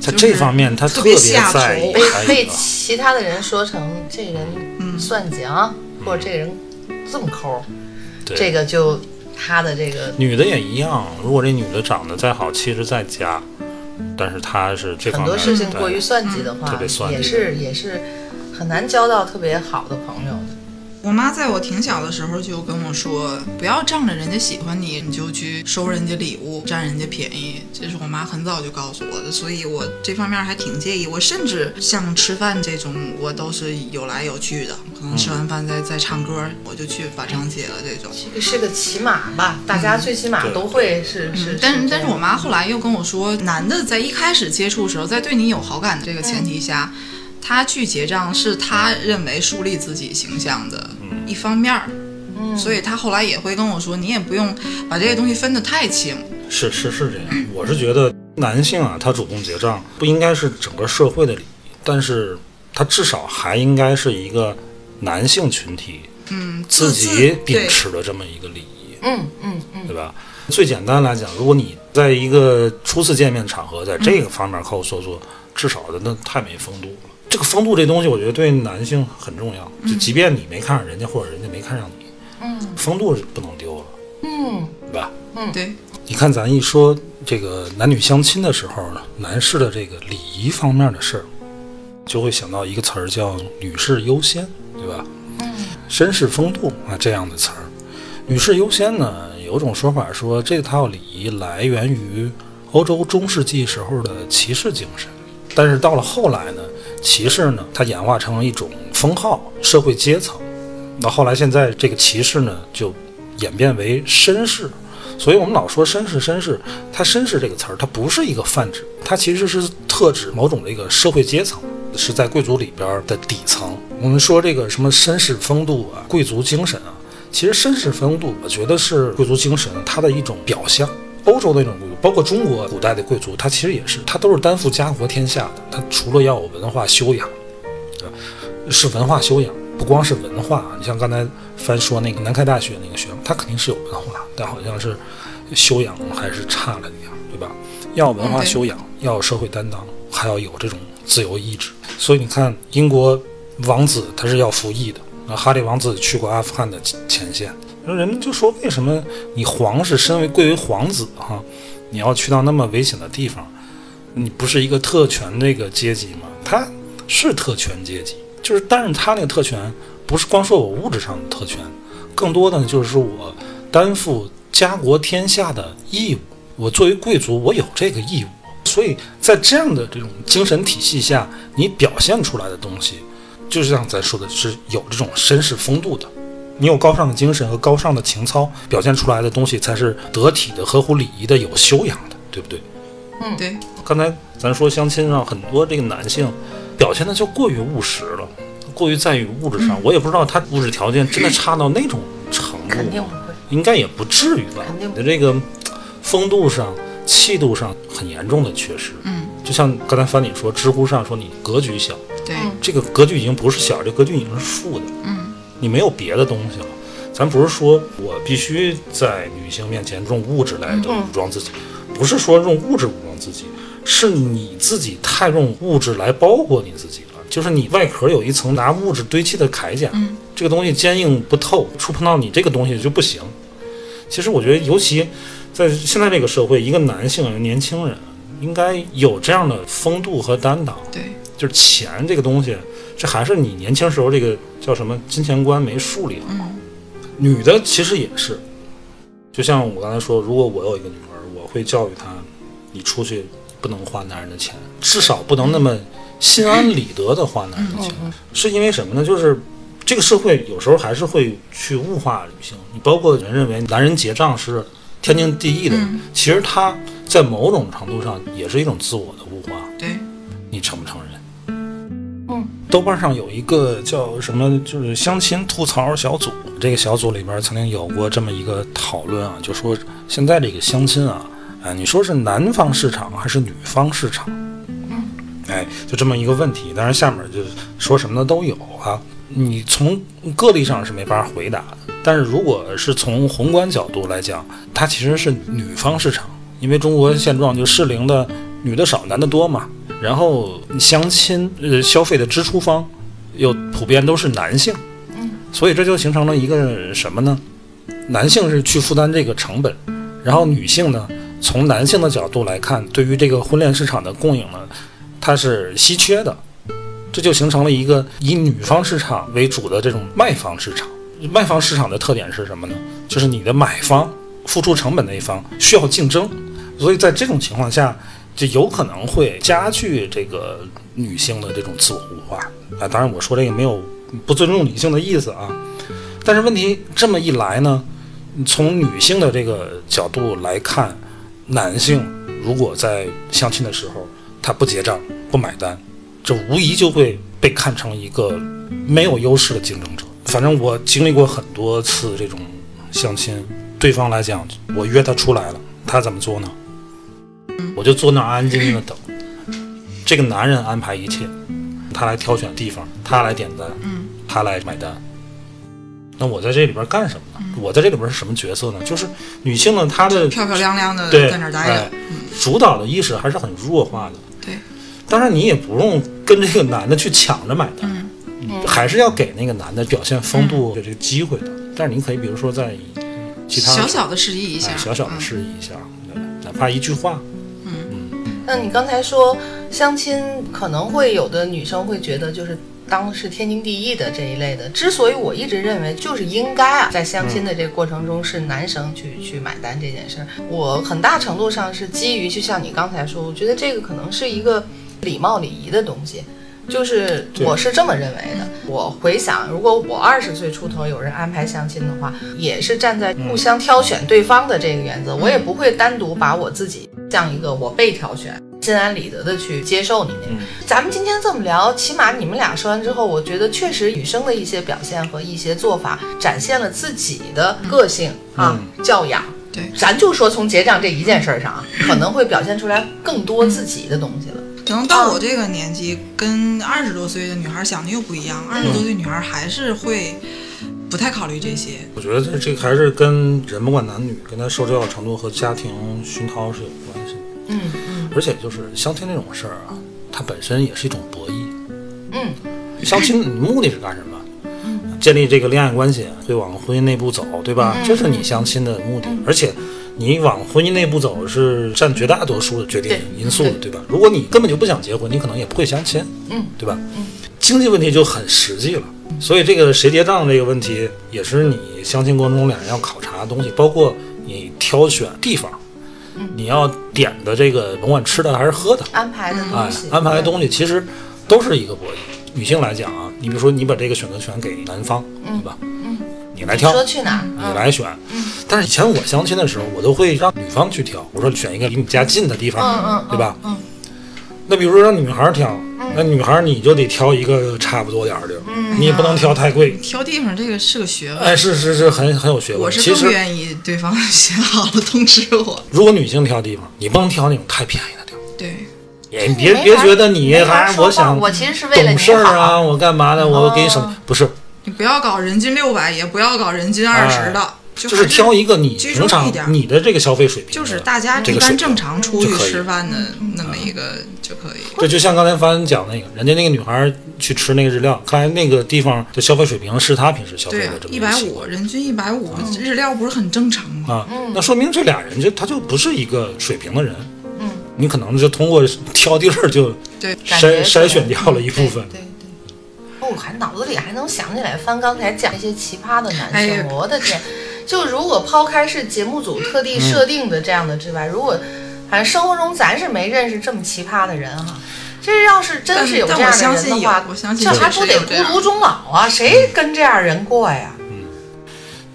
在这方面他特别别下在意，头被被其他的人说成这人算计啊，或者这个人这么抠，对这个就他的这个女的也一样，如果这女的长得再好，气质再佳，但是她是这很方面多事情对过于算计的话特别，算计也是也是很难交到特别好的朋友的。我妈在我挺小的时候就跟我说，不要仗着人家喜欢你，你就去收人家礼物，占人家便宜。这是我妈很早就告诉我的，所以我这方面还挺介意。我甚至像吃饭这种，我都是有来有去的，可能吃完饭再再唱歌，我就去把账结了这种。这个是个起码吧，大家最起码都会是是。嗯但是但是我妈后来又跟我说，男的在一开始接触的时候，在对你有好感的这个前提下，他去结账是他认为树立自己形象的一方面儿。嗯所以他后来也会跟我说，你也不用把这些东西分得太清。是是是这样，我是觉得男性啊，他主动结账不应该是整个社会的礼仪，但是他至少还应该是一个男性群体嗯，自己秉持的这么一个礼仪，嗯嗯嗯，对吧？最简单来讲，如果你在一个初次见面场合，在这个方面靠说说，至少的那太没风度了。这个风度这东西，我觉得对男性很重要。就即便你没看上人家，或者人家没看上你，嗯。风度是不能丢了，嗯。对吧？嗯。对，你看，咱一说这个男女相亲的时候呢，男士的这个礼仪方面的事儿，就会想到一个词儿叫“女士优先”，对吧？嗯。绅士风度啊这样的词儿，“女士优先”呢，有种说法说这套礼仪来源于欧洲中世纪时候的骑士精神，但是到了后来呢，骑士呢它演化成了一种封号、社会阶层，那后来现在这个骑士呢就演变为绅士。所以我们老说绅士，绅士，它绅士这个词儿，它不是一个泛指，它其实是特指某种这个社会阶层，是在贵族里边的底层。我们说这个什么绅士风度啊，贵族精神啊，其实绅士风度，我觉得是贵族精神它的一种表象。欧洲的那种，包括中国古代的贵族，他其实也是，他都是担负家国天下的。他除了要有文化修养，对吧？是文化修养，不光是文化。你像刚才翻说那个南开大学那个学生，他肯定是有文化，但好像是修养还是差了点，对吧？要文化修养，要有社会担当，还要有这种自由意志。所以你看，英国王子他是要服役的，那，哈利王子去过阿富汗的前线。人们就说，为什么你皇室身为贵为皇子哈、你要去到那么危险的地方？你不是一个特权那个阶级吗？他是特权阶级，就是，但是他那个特权不是光说我物质上的特权，更多的就是我担负家国天下的义务。我作为贵族，我有这个义务。所以在这样的这种精神体系下，你表现出来的东西，就像咱说的，是有这种绅士风度的。你有高尚的精神和高尚的情操，表现出来的东西才是得体的、合乎礼仪的、有修养的，对不对？嗯对，刚才咱说相亲上很多这个男性表现的就过于务实了，过于在于物质上。我也不知道他物质条件真的差到那种程度，肯定不会。应该也不至于吧？肯定你的这个风度上、气度上很严重的缺失。嗯，就像刚才樊你说，知乎上说你格局小，对，嗯这个格局已经不是小，这格局已经是负的。嗯，你没有别的东西了。咱不是说我必须在女性面前用物质来武装自己，不是说用物质武装自己，是你自己太用物质来包裹你自己了。就是你外壳有一层拿物质堆砌的铠甲，嗯这个东西坚硬不透，触碰到你这个东西就不行。其实我觉得，尤其在现在这个社会，一个男性、一个年轻人应该有这样的风度和担当。对，就是钱这个东西，这还是你年轻时候这个叫什么金钱观没树立好。嗯女的其实也是，就像我刚才说，如果我有一个女儿，我会教育她，你出去不能花男人的钱，至少不能那么心安理得的花男人的钱。是因为什么呢？就是这个社会有时候还是会去物化女性，你包括人认为男人结账是天经地义的，嗯其实他在某种程度上也是一种自我的物化。对，你承不承认？豆瓣上有一个叫什么，就是相亲吐槽小组。这个小组里边曾经有过这么一个讨论啊，就说现在这个相亲啊，啊，你说是男方市场还是女方市场？哎，就这么一个问题。当然下面就说什么的都有啊。你从个例上是没法回答的，但是如果是从宏观角度来讲，它其实是女方市场，因为中国现状就适龄的女的少，男的多嘛。然后相亲呃消费的支出方又普遍都是男性，所以这就形成了一个什么呢？男性是去负担这个成本，然后女性呢，从男性的角度来看，对于这个婚恋市场的供应呢，它是稀缺的，这就形成了一个以女方市场为主的这种卖方市场。卖方市场的特点是什么呢？就是你的买方付出成本那一方需要竞争，所以在这种情况下，就有可能会加剧这个女性的这种自我物化啊。当然，我说这个没有不尊重女性的意思啊。但是问题这么一来呢，从女性的这个角度来看，男性如果在相亲的时候他不结账不买单，这无疑就会被看成一个没有优势的竞争者。反正我经历过很多次这种相亲，对方来讲，我约他出来了，他怎么做呢？我就坐那儿安安静静的等，这个男人安排一切，他来挑选地方，他来点单，他来买单。那我在这里边干什么呢？我在这里边是什么角色呢？就是女性呢，她的漂漂亮亮的对在那儿待哎着，嗯，主导的意识还是很弱化的。对，当然，你也不用跟这个男的去抢着买单，你还是要给那个男的表现风度的这个机会的。但是你可以，比如说在其他小小的示意一下哎，小小的嗯示意一下，对哪怕一句话，那你刚才说相亲可能会有的女生会觉得就是当是天经地义的这一类的，之所以我一直认为就是应该啊，在相亲的这个过程中是男生去去买单这件事儿，我很大程度上是基于就像你刚才说，我觉得这个可能是一个礼貌礼仪的东西。就是我是这么认为的。我回想，如果我二十岁出头有人安排相亲的话，也是站在互相挑选对方的这个原则，我也不会单独把我自己像一个我被挑选。心安理得的去接受你那个。咱们今天这么聊，起码你们俩说完之后，我觉得确实女生的一些表现和一些做法，展现了自己的个性啊、教养。对咱就说从结账这一件事儿上啊，可能会表现出来更多自己的东西了。可能到我这个年纪，跟二十多岁的女孩想的又不一样。二十多岁女孩还是会不太考虑这些。我觉得这这个还是跟人不管男女，跟他受教育程度和家庭熏陶是有。嗯嗯而且就是相亲这种事儿啊，它本身也是一种博弈。嗯，相亲你目的是干什么？嗯建立这个恋爱关系，会往婚姻内部走，对吧？这是你相亲的目的。而且你往婚姻内部走是占绝大多数的决定因素的，对吧？如果你根本就不想结婚，你可能也不会相亲，嗯，对吧？嗯经济问题就很实际了。所以这个谁结账这个问题，也是你相亲过程中两人要考察的东西，包括你挑选地方，你要点的这个甭管吃的还是喝的，安排的哎东西，，安排的东西其实都是一个博弈。女性来讲啊，你比如说你把这个选择权给男方，对吧？嗯，你来挑，说去哪儿你嗯来选。但是以前我相亲的时候，我都会让女方去挑，我说选一个离你家近的地方，嗯嗯对吧？嗯那比如说让女孩挑，那女孩你就得挑一个差不多点儿的，嗯你也不能挑太贵。挑地方这个是个学问，哎，是是是，很很有学问。我是更，愿意对方 [LAUGHS] 选好了通知我。如果女性挑地方，你不能挑那种太便宜的地方。对，也别别觉得你还我想我其实是为了懂你事儿啊，我干嘛的？我给你省哦不是，你不要搞人均六百，也不要搞人均二十的，就就是挑一个你平常你的这个消费水平，就是大家一般正常出去吃饭的那么一个就可以。这就像刚才凡讲那个，人家那个女孩去吃那个日料，看来那个地方的消费水平是她平时消费的这，么一百五人均一百五，日料不是很正常吗？啊，那说明这俩人就他就不是一个水平的人。嗯，你可能就通过挑地儿就对，筛筛选掉了一部分。对对对，哦，我还脑子里还能想起来，翻刚才讲一些奇葩的男生，我的天！就如果抛开是节目组特地设定的这样的之外，如果反正生活中咱是没认识这么奇葩的人哈。这要是真是有这样的相信有人的话，我相信这还确不得孤独终老啊？谁跟这样人过呀？嗯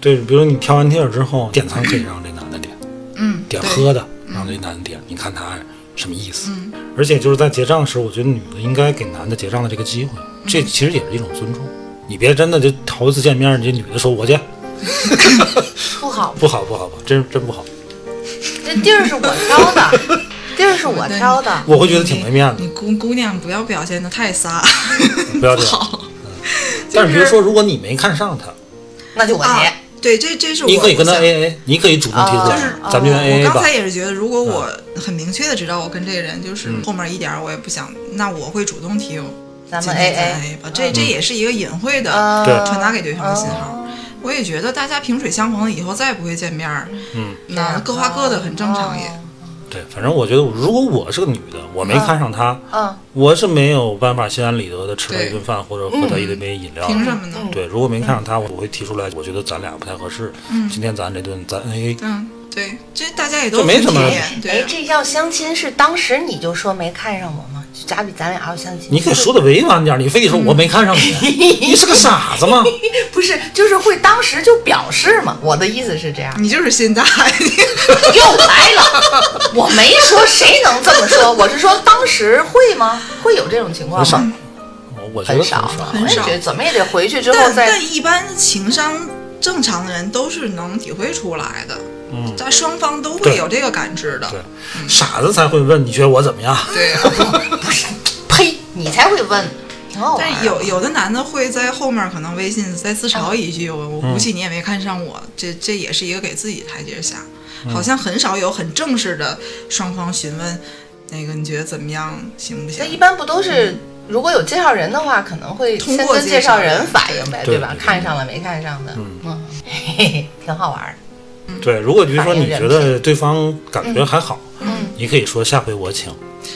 对，比如你挑完地儿之后，点餐可以让这男的点，嗯，点喝的让这男的点，你看他什么意思？而且就是在结账的时候，我觉得女的应该给男的结账的这个机会，这其实也是一种尊重。你别真的就头一次见面，你这女的说我去，[LAUGHS] 不好，不好不好不好，真真不好，这地儿是我挑的，[LAUGHS] 地儿是我挑的。我会觉得挺没面子你。姑姑娘不要表现的太撒，不要这样。好但是比如说，如果你没看上他，那就我啊结。。对，这这是我你可以跟他想 A A，你可以主动提出来，啊就是咱们就 A A 我 A 吧刚才。也是觉得，如果我很明确的知道我跟这个人就是嗯后面一点儿我也不想，那我会主动提我咱们天 A 咱 A，A 吧。这这也是一个隐晦的呃传达给对方的信号。我也觉得大家萍水相逢了以后再也不会见面儿，嗯，那各花各的很正常也。对，反正我觉得，如果我是个女的，我没看上他，嗯，我是没有办法心安理得的吃他一顿饭或者喝他一杯饮料的。凭什么呢？对，如果没看上他，我会提出来，我觉得咱俩不太合适。嗯今天咱这顿咱 A A，嗯，对，这大家也都这没什么哎，，这要相亲是当时你就说没看上我吗？就假比咱俩要相亲，你可以说的委婉点，你非得说我没看上你，你是个傻子吗？[LAUGHS] 不是，就是会当时就表示嘛。我的意思是这样，你就是心大，[LAUGHS] 又来了，我没说谁能这么说，我是说当时会吗？会有这种情况很少吗？，我我觉得很少，少。我也觉得怎么也得回去之后再但一般情商正常的人都是能体会出来的，嗯，在双方都会有这个感知的。对，傻子才会问你觉得我怎么样？对呀、[LAUGHS] 呸，你才会问，挺好玩但是有有的男的会在后面可能微信再自嘲一句：“我我嗯估计你也没看上我。这这也是一个给自己台阶下。嗯好像很少有很正式的双方询问，那个你觉得怎么样，行不行那？一般不都是？如果有介绍人的话，可能会通过跟介绍人反映呗，吧？对对对看上了没看上的，嗯，[LAUGHS] 嘿嘿，挺好玩儿的。对，如果比如说你觉得对方感觉还好，嗯你可以说下回我请。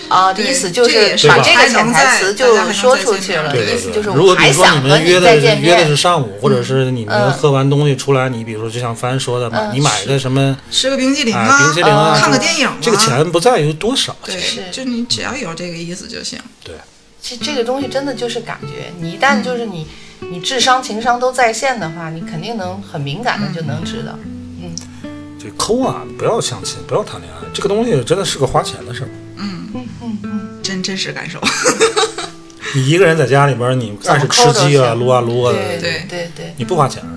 啊，意思就是把这个潜台词就说出去了，对对对对意思就是如果比如说你你们约的约的是。上午，或者是你们嗯喝完东西出来，你比如说就像帆说的嘛，嗯你买个什么吃个冰激凌啊啊，冰淇淋啊，看个电影啊，这个钱不在于多少对就你只要有这个意思就行。对。其实这个东西真的就是感觉，你一旦就是你你智商情商都在线的话，你肯定能很敏感的就能知道。这抠啊，不要相亲，不要谈恋爱，这个东西真的是个花钱的事儿。真真实感受，[LAUGHS] 你一个人在家里边，你爱是吃鸡啊、撸啊撸啊对的，对对对，你不花钱啊，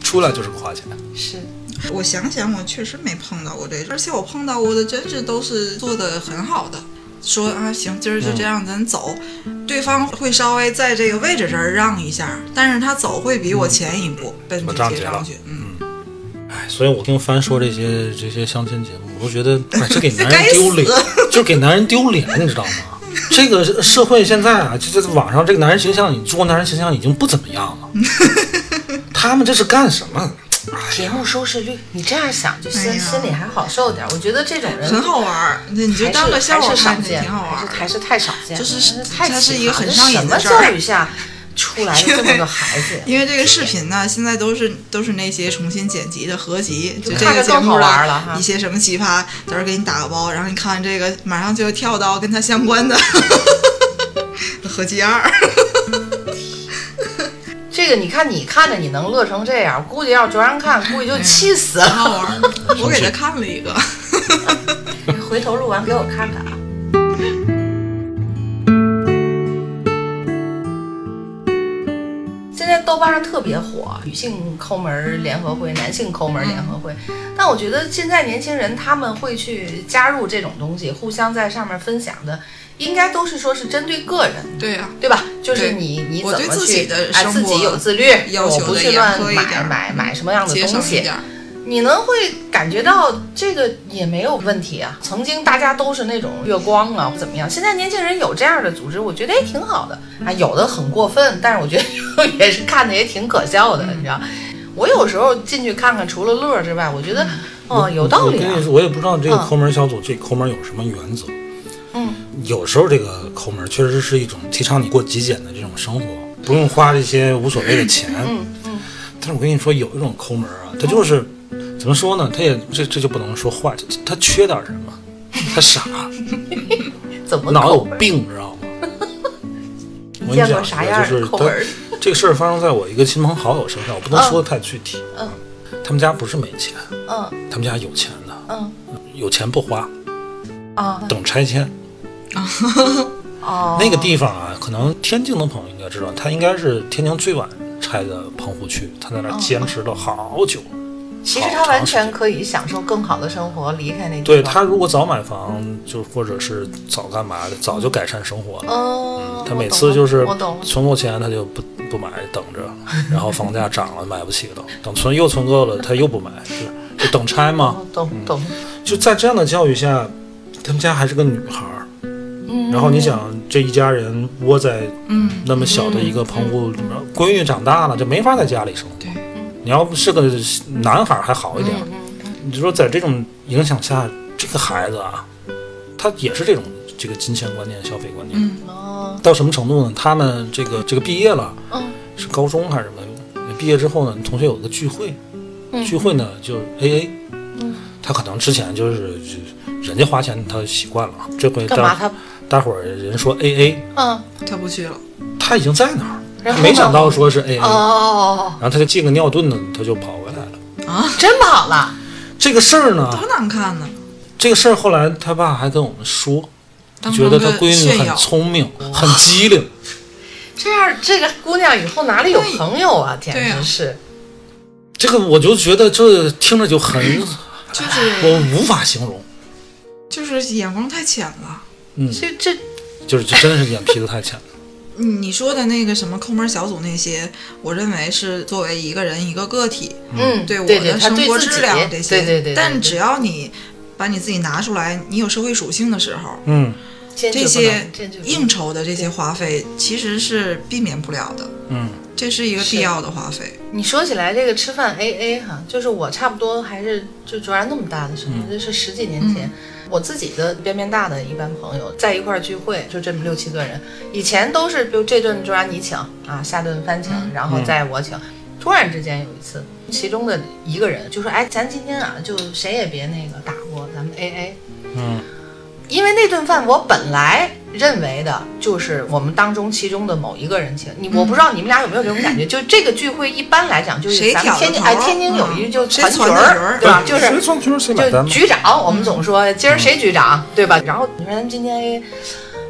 出来就是不花钱。是。我想想，我确实没碰到过这种，而且我碰到过的真是都是做的很好的。说啊，行，今儿就这样，咱走。对方会稍微在这个位置这儿让一下，但是他走会比我前一步奔我着站起来了接上去。嗯，哎，所以我跟帆说这些这些相亲节目，我都觉得 [LAUGHS] 哎，这给男人丢脸，就给男人丢脸，你知道吗？[LAUGHS] 这个社会现在啊，就在网上这个男人形象，你中国男人形象已经不怎么样了。[LAUGHS] 他们这是干什么？节目收视率，你这样想就心、哎心里还好受点。我觉得这种人很好玩儿，你你就当个笑话少挺好玩儿。还是还是太少见了，就是真太它是一个很上瘾什么的事儿教育下出来了 [LAUGHS] 这么个孩子呀？[LAUGHS] 因为这个视频呢，现在都是都是那些重新剪辑的合集，就这个节目玩了哈一些什么奇葩，到时候给你打个包，然后你看完这个，马上就跳到跟它相关的 [LAUGHS] 合集二。这个你看你看着你能乐成这样，估计要卓然看，估计就气死很了。好玩。我给他看了一个，回头录完给我看看啊。豆瓣上特别火，女性抠门联合会、男性抠门联合会。但我觉得现在年轻人他们会去加入这种东西，互相在上面分享的，应该都是说是针对个人。对呀、对吧？就是你你怎么去对自己有自律，要求我不去乱买买买什么样的东西。你能会感觉到这个也没有问题啊。曾经大家都是那种月光啊，怎么样？现在年轻人有这样的组织，我觉得也挺好的啊。有的很过分，但是我觉得也是看的也挺可笑的，你知道。我有时候进去看看，除了乐之外，我觉得，哦，有道理啊我我也不知道这个嗯抠门小组这抠门有什么原则。嗯，有时候这个抠门确实是一种提倡你过极简的这种生活，不用花这些无所谓的钱。嗯嗯，但是我跟你说，有一种抠门啊，他就是怎么说呢？他也这这就不能说坏，他缺点什么，他傻，[LAUGHS] 怎么脑有？病，知道吗？我跟见你讲，过啥样就是他？这个事儿发生在我一个亲朋好友身上，我不能说的太具体。嗯他们家不是没钱，嗯他们家有钱的，嗯有钱不花，啊等拆迁。[LAUGHS] 哦，那个地方啊，可能天津的朋友应该知道，他应该是天津最晚拆的棚户区，他在那坚持了好久。其实他完全可以享受更好的生活，离开那地方。对他如果早买房，就或者是早干嘛的，早就改善生活了。嗯，他每次就是我懂。存够钱，他就不不买，等着，然后房价涨了买不起了，等存又存够了，他又不买，就就等拆嘛。哦懂懂，就在这样的教育下，他们家还是个女孩儿，嗯，然后你想这一家人窝在嗯，那么小的一个棚户里面，闺女长大了就没法在家里生活。对，你要是个男孩儿还好一点，你就说在这种影响下这个孩子啊，他也是这种这个金钱观念、消费观念。到什么程度呢？他们这个这个毕业了，嗯。是高中还是什么？毕业之后呢，同学有个聚会，嗯。聚会呢就 A A，嗯。他可能之前就是人家花钱他习惯了，这回大干嘛？他大伙儿人说 A A，嗯，他不去了。他已经在那儿，然后没想到说是 A A，、哦哦然后他就进个尿遁呢，他就跑回来了。啊，真跑了，这个事儿呢，多难看呢！这个事儿后来他爸还跟我们说，当觉得他闺女很聪明，很机灵。这样这个姑娘以后哪里有朋友啊？简直是，这个我就觉得这听着就很，就是我无法形容。就是眼光太浅了。嗯，这这就是就真的是眼皮子太浅了。嗯你说的那个什么抠门小组那些，我认为是作为一个人一个个体，嗯，对我的生活质量这些，对对对，但只要你把你自己拿出来，你有社会属性的时候，嗯这些应酬的这些花费其实是避免不了的，嗯。这是一个必要的花费。你说起来这个吃饭 A A 哈，就是我差不多还是就卓然那么大的时候，这是十几年前，我自己的边边大的一般朋友在一块儿聚会，就这么六七个人，以前都是比如这顿就让你请啊，下顿饭请，然后再我请。突然之间有一次，其中的一个人就说：“哎，咱今天啊，就谁也别那个打过，咱们 A A。”嗯因为那顿饭我本来认为的就是我们当中其中的某一个人请你，我不知道你们俩有没有这种感觉，[LAUGHS] 就这个聚会一般来讲就是咱们天津哎天津有一嗯。就谁团局传局儿？对吧？就是谁装群谁买单？就局长，我们总说今儿谁局长，对吧？然后你说咱今天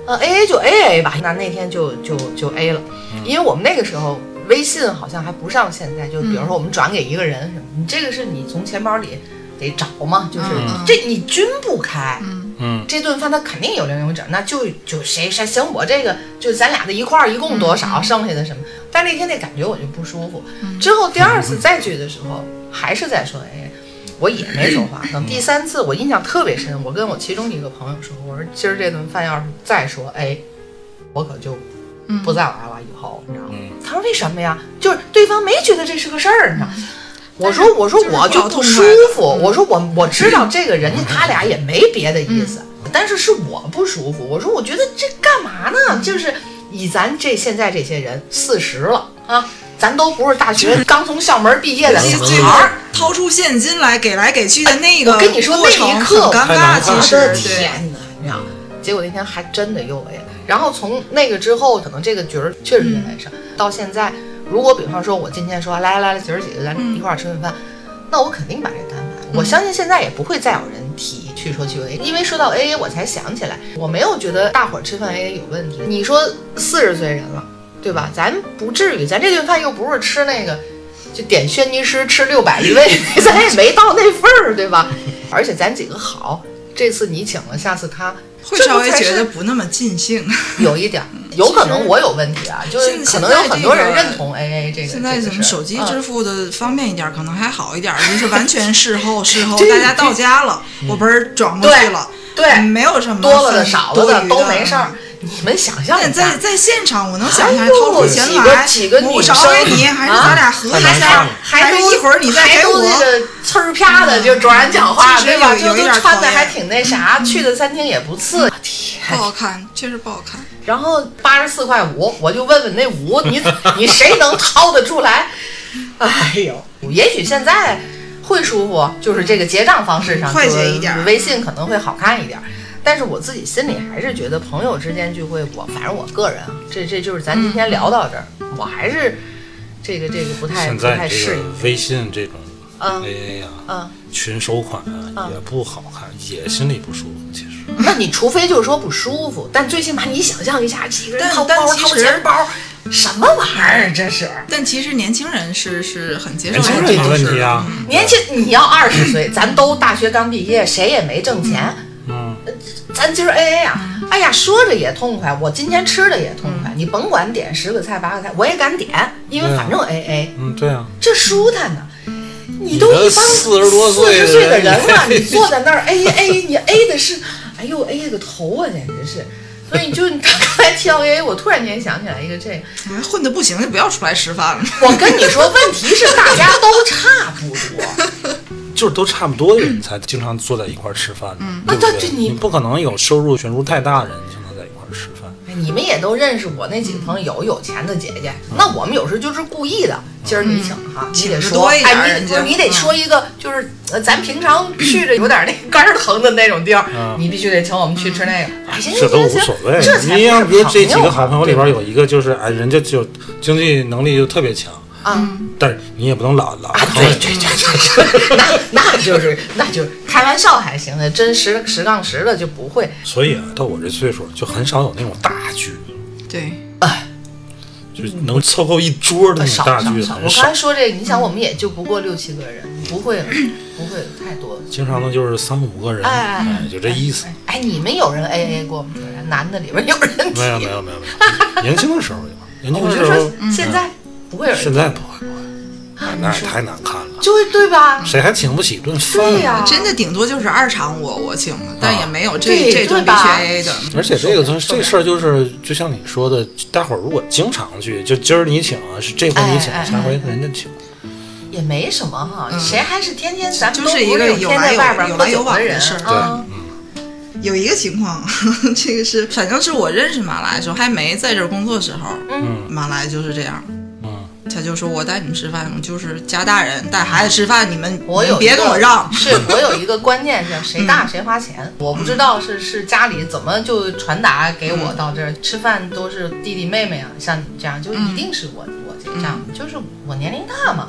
呃 A A 就 A A 吧，那那天就就就 A 了，因为我们那个时候微信好像还不上现在，就比如说我们转给一个人什么，你这个是你从钱包里得找嘛，就是嗯。这你均不开，嗯这顿饭他肯定有零有整，那就就谁谁行，我这个就咱俩的一块儿一共多少，剩下的什么？但那天那感觉我就不舒服。之后第二次再聚的时候，还是在说哎，我也没说话。[COUGHS] 等第三次，我印象特别深，我跟我其中一个朋友说，我说今儿这顿饭要是再说哎，我可就不再来了。以后你知道吗？他说为什么呀？就是对方没觉得这是个事儿，你知道吗。我说我说我就不舒服，我说我我知道这个人家他俩也没别的意思，但是是我不舒服。我说我觉得这干嘛呢？就是以咱这现在这些人四十了啊，咱都不是大学刚从校门毕业的小这这孩儿。掏出现金来给来给去的那个我跟你说那一刻很尴尬，其实。天哪，你知道？结果那天还真的又 A 了。然后从那个之后，可能这个角儿确实越来越少。到现在，如果比方说我今天说来来来，姐儿几个咱一块儿吃顿饭，那我肯定把这单买。我相信现在也不会再有人提去说去 A，因为说到 A A，我才想起来，我没有觉得大伙儿吃饭 A A 有问题。你说四十岁人了，对吧？咱不至于，咱这顿饭又不是吃那个。就点轩尼诗吃六百一位，[LAUGHS] 咱也没到那份儿，对吧？而且咱几个好，这次你请了，下次他会稍微觉得不那么尽兴。有一点儿，有可能我有问题啊，就是可能有很多人认同 A A 这个。现在怎么手机嗯支付的方便一点，可能还好一点，就是完全事后 [LAUGHS] 事后大家到家了，我不是转过去了，对没有什么多了的少了的都没事儿。你们想象一下，在在现场，我能想象掏出钱几个来，几个女我少生给你，还是啊咱俩合一下还都是一会儿你再还给我。都那个呲儿啪的，就卓然讲话，对吧？就都穿的还挺那啥，去的餐厅也不次。不好看，确实不好看。然后八十四块五，我就问问那五，你 [LAUGHS] 你谁能掏得出来？[LAUGHS] 哎呦，也许现在会舒服，就是这个结账方式上快捷一点就微信可能会好看一点。但是我自己心里还是觉得朋友之间聚会，我反正我个人啊，这这就是咱今天聊到这儿，我还是这个这个不太不太适应。微信这种嗯 AA 啊，嗯，群收款啊也不好看，也心里不舒服。其实那你除非就是说不舒服，但最起码你想象一下，几个人掏包掏钱包，什么玩意儿这是？但其实年轻人是是很接受这种人没问题啊，年轻，你要二十岁，咱都大学刚毕业，谁也没挣钱，嗯，咱今儿 A A 啊，哎呀，说着也痛快，我今天吃的也痛快，你甭管点十个菜八个菜，我也敢点，因为反正 A A，嗯，对啊，这舒坦呢。你都一帮四十多岁的四十岁的人人了，你坐在那儿 A A，你 A 的是，哎呦 A 个头啊，简直是。所以你就你刚才提到 A A，我突然间想起来一个这个，哎混的不行就不要出来吃饭了。我跟你说，问题是大家都差不多，[LAUGHS] 就是都差不多的人才经常坐在一块儿吃饭，嗯，对不对？啊对对你你不可能有收入悬殊太大的人经常在一块儿吃饭。哎你们也都认识我那几个朋友有有钱的姐姐，那我们有时就是故意的，今儿你请哈，你得说，哎，你不是你得说一个，就是呃，咱平常去着有点那肝儿疼的那种地儿，嗯。你必须得请我们去吃那个。哎，行这都无行行所谓这。才你像比如这几个个好朋友里边有一个就是哎，人家就经济能力就特别强，啊。但是你也不能老老对对对对，那那就是那就是开玩笑还行的，真实实杠实的就不会。所以啊，到我这岁数就很少有那种大剧，对，哎就是能凑够一桌的那种大剧少少，我刚才。说这个，你想我们也就不过六七个人，不会不会太多。经常的就是三五个人，哎就这意思。哎，你们有人 A A 过吗？男的里边有人没有没有没有没有，[LAUGHS] 年轻的时候有，年轻的时候说现在不会有人现在不会不会，啊，那也太难看了，就会对吧？谁还请不起一顿饭？对呀，真的顶多就是二场我我请了，但也没有这对这顿必须对吧？A A 的。而且这个东西，受不了这事儿就是，就像你说的，大伙儿如果经常去，就今儿你请啊，是这回你请，哎哎下回人家请。也没什么哈，谁还是天天咱们都是一个有来有往的事儿。啊？有一个情况，[LAUGHS] 这个是反正是我认识马来的时候，还没在这儿工作的时候，嗯。马来就是这样。嗯，他就说我带你们吃饭，就是家大人带孩子吃饭，你们我有别跟我让。是我有一个观念是谁大谁花钱，我不知道是是家里怎么就传达给我到这儿吃饭都是弟弟妹妹啊，像你这样就一定是我我这样，就是我年龄大嘛。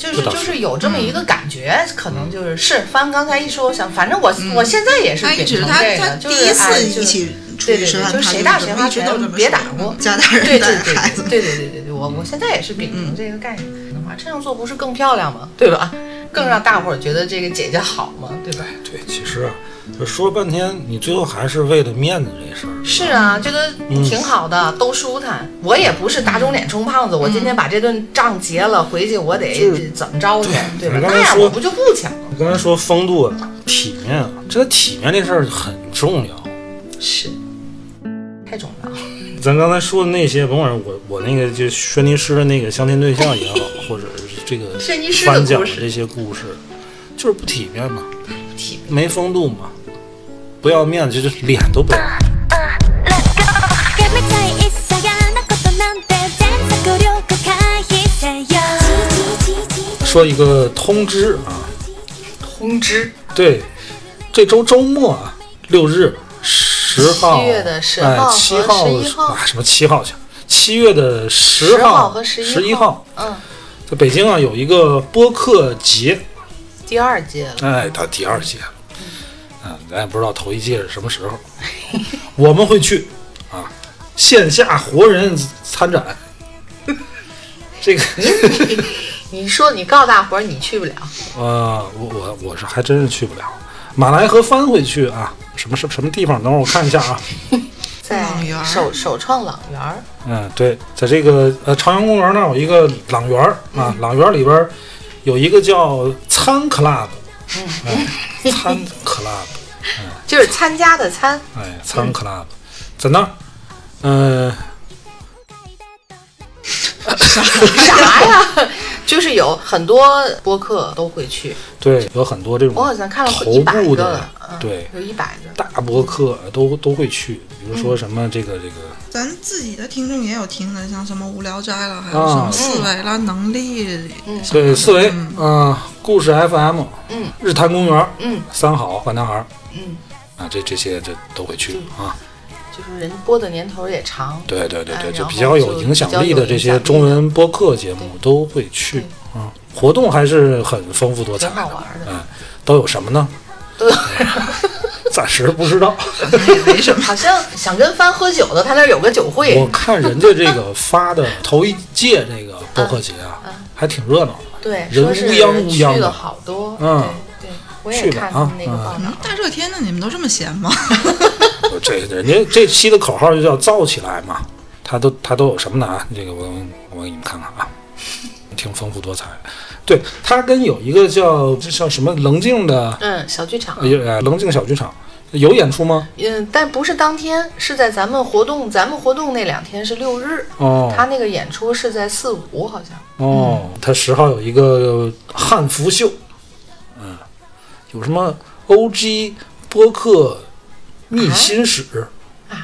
就是就是是有这么一个感觉，可能就是是帆刚才一说，我想反正我、我现在也是秉承这个，第一次就一起出对对对，去吃饭，谁大谁花钱别打过，家大人对对对带孩子。对对对对对，我我现在也是秉承这个概念的话，这样做不是更漂亮吗？对吧？[LAUGHS] 更让大伙儿觉得这个姐姐好吗，对吧？对，其实啊，就说了半天，你最后还是为了面子这事儿。是啊，这个挺好的，都舒坦。我也不是打肿脸充胖子，我今天把这顿账结了，回去我得怎么着去，对吧？那样我不就不抢了？你刚才说风度啊、体面啊，这个体面这事儿很重要。是，太重要了。咱刚才说的那些，甭管我我那个就轩尼诗的那个相亲对象也好，或者是这个翻讲的这些故事，就是不体面嘛，体没风度嘛，不要面子，就是脸都不要。说一个通知啊，通知，对，这周周末啊，六日。十号，七月的10哎号和七号11号啊，什么七号去？七月的十10号和十一号，嗯，在北京啊有一个播客节，第二届了，哎，到第二届了，嗯，咱也不知道头一届是什么时候，我们会去啊，线下活人参展，这个你说你告诉大伙儿你去不了，呃，我我我是还真是去不了，马来河翻回去啊，什么什什么地方？等会儿我看一下啊。[LAUGHS] 在朗园首首创朗园儿，嗯，对，在这个呃朝阳公园那儿有一个朗园儿啊，朗园儿里边儿有一个叫餐 club，[LAUGHS] 哎，餐 club，嗯。[LAUGHS] 就是参加的参，哎，餐 club，在那儿，嗯、啥呀？就是有很多播客都会去，对，有很多这种我好像看了头一百部的个了，嗯，对。有一百个。大播客都都会去，比如说什么这个这个，咱自己的听众也有听的，像什么无聊斋了，还有啊什么四维啦、能力，嗯。对，四维，嗯、故事 FM，嗯，日坛公园，嗯。三好坏男孩嗯，啊，这这些这都会去啊。就是人播的年头也长，对对对对，就比较有影响力的这些中文播客节目都会去啊，活动还是很丰富多彩的。挺好玩的。嗯，都有什么呢？都有暂时不知道。没什么。[LAUGHS] 好像想跟帆喝酒的，他那儿有个酒会我，看人家这个发的头一届这个播客节啊，还挺热闹的。对，人乌泱乌泱的去了好多，嗯对对，我也去吧看他们那个啊报道嗯，大热天的你们都这么闲吗？[LAUGHS] [LAUGHS] [LAUGHS] 这人家这期的口号就叫“造起来”嘛，他都他都有什么呢？啊？这个我我给你们看看啊，挺丰富多彩。对，他跟有一个叫这叫什么棱镜的，嗯，小剧场，呃，棱镜小剧场有演出吗？嗯，但不是当天，是在咱们活动，咱们活动那两天是六日，哦他那个演出是在四五，好像。哦，他十号有一个汉服秀，嗯，有什么 OG 播客秘辛史。啊？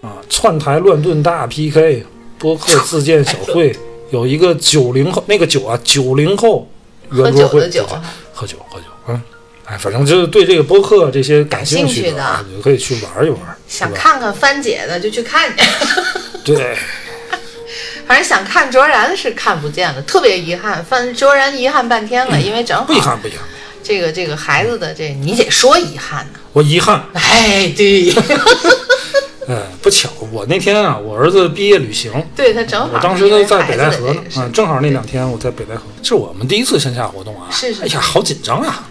啊，串台乱炖大 PK 播客自荐小会，有一个九零后那个酒啊，九零后喝圆桌会。酒的酒，喝酒喝酒，嗯，哎，反正就是对这个播客这些感兴趣的趣啊，也可以去玩一玩，想？看看番姐的就去看去。[LAUGHS] 对，[LAUGHS] 反正想看卓然是看不见了，特别遗憾。反卓然遗憾半天了，因为正好。不遗憾不遗憾，这个这个孩子的这你得说遗憾呢。我遗憾，哎，对，哎，[LAUGHS] 不巧，我那天啊，我儿子毕业旅行，对他正好我当时因为都在北戴河呢的这个，事啊，正好那两天我在北戴河，是我们第一次线下活动啊，是是是哎呀，好紧张啊！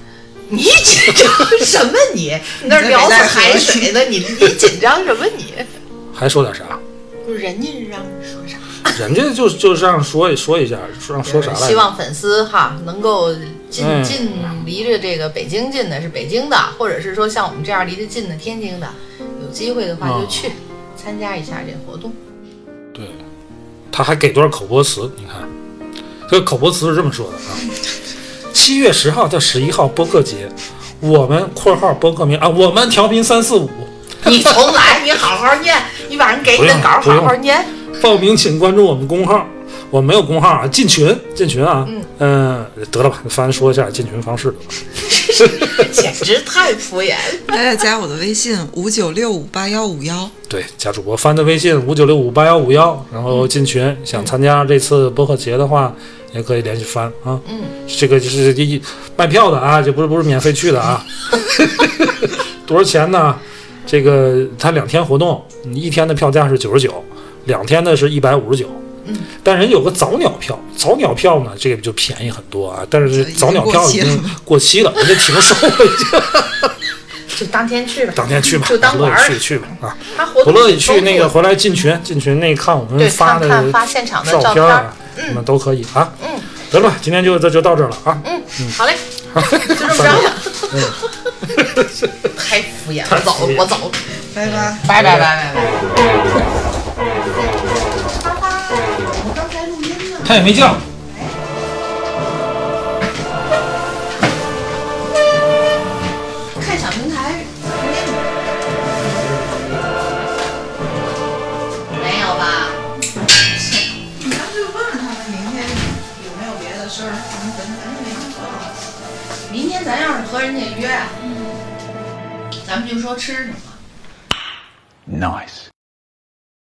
你紧张什么你？你 [LAUGHS] 那儿聊死海水呢？你你紧张什么你？还说点啥？不是人家是让你说啥？人家就就这样说一说一下，说让说啥来着？希望粉丝哈能够近嗯近离着这个北京近的是北京的，或者是说像我们这样离得近的天津的，有机会的话就去参加一下这活动。对，他还给段口播词，你看，这个口播词是这么说的啊：七月十号到十一号播客节，我们（括号播客名啊）我们调频三四五 [LAUGHS] 你重来，你好好念，你把人给你的稿好好念。报名，请关注我们公号。我没有工号啊，进群进群啊，嗯、得了吧，反正说一下进群方式吧。简直太敷衍了。[LAUGHS] 大家加我的微信五九六五八幺五幺，对，加主播翻的微信五九六五八幺五幺，然后进群。想参加这次播客节的话，也可以联系翻啊。嗯，这个就是一卖票的啊，就不是不是免费去的啊。[LAUGHS] 多少钱呢？这个它两天活动，你一天的票价是九十九，两天的是一百五十九。嗯，但人有个早鸟票，早鸟票呢，这个就便宜很多啊。但是早鸟票已经过期了，人家停售了，已经。就当天去吧，当天去吧，就当乐玩儿意去去吧啊。他活动不乐意去那个回来进群，进群那看我们发的看看发现场的照照片啊，你们都可以啊。嗯得了吧，今天就这就到这儿了啊。嗯，好嘞，就这么着。太敷衍了，我走了，我走了，拜拜。拜拜拜拜拜。他也没叫，看小平台，没有吧？咱就问问他们明天有没有别的事儿，咱们咱咱就没说。明天咱要是和人家约，咱们就说吃什么。Nice.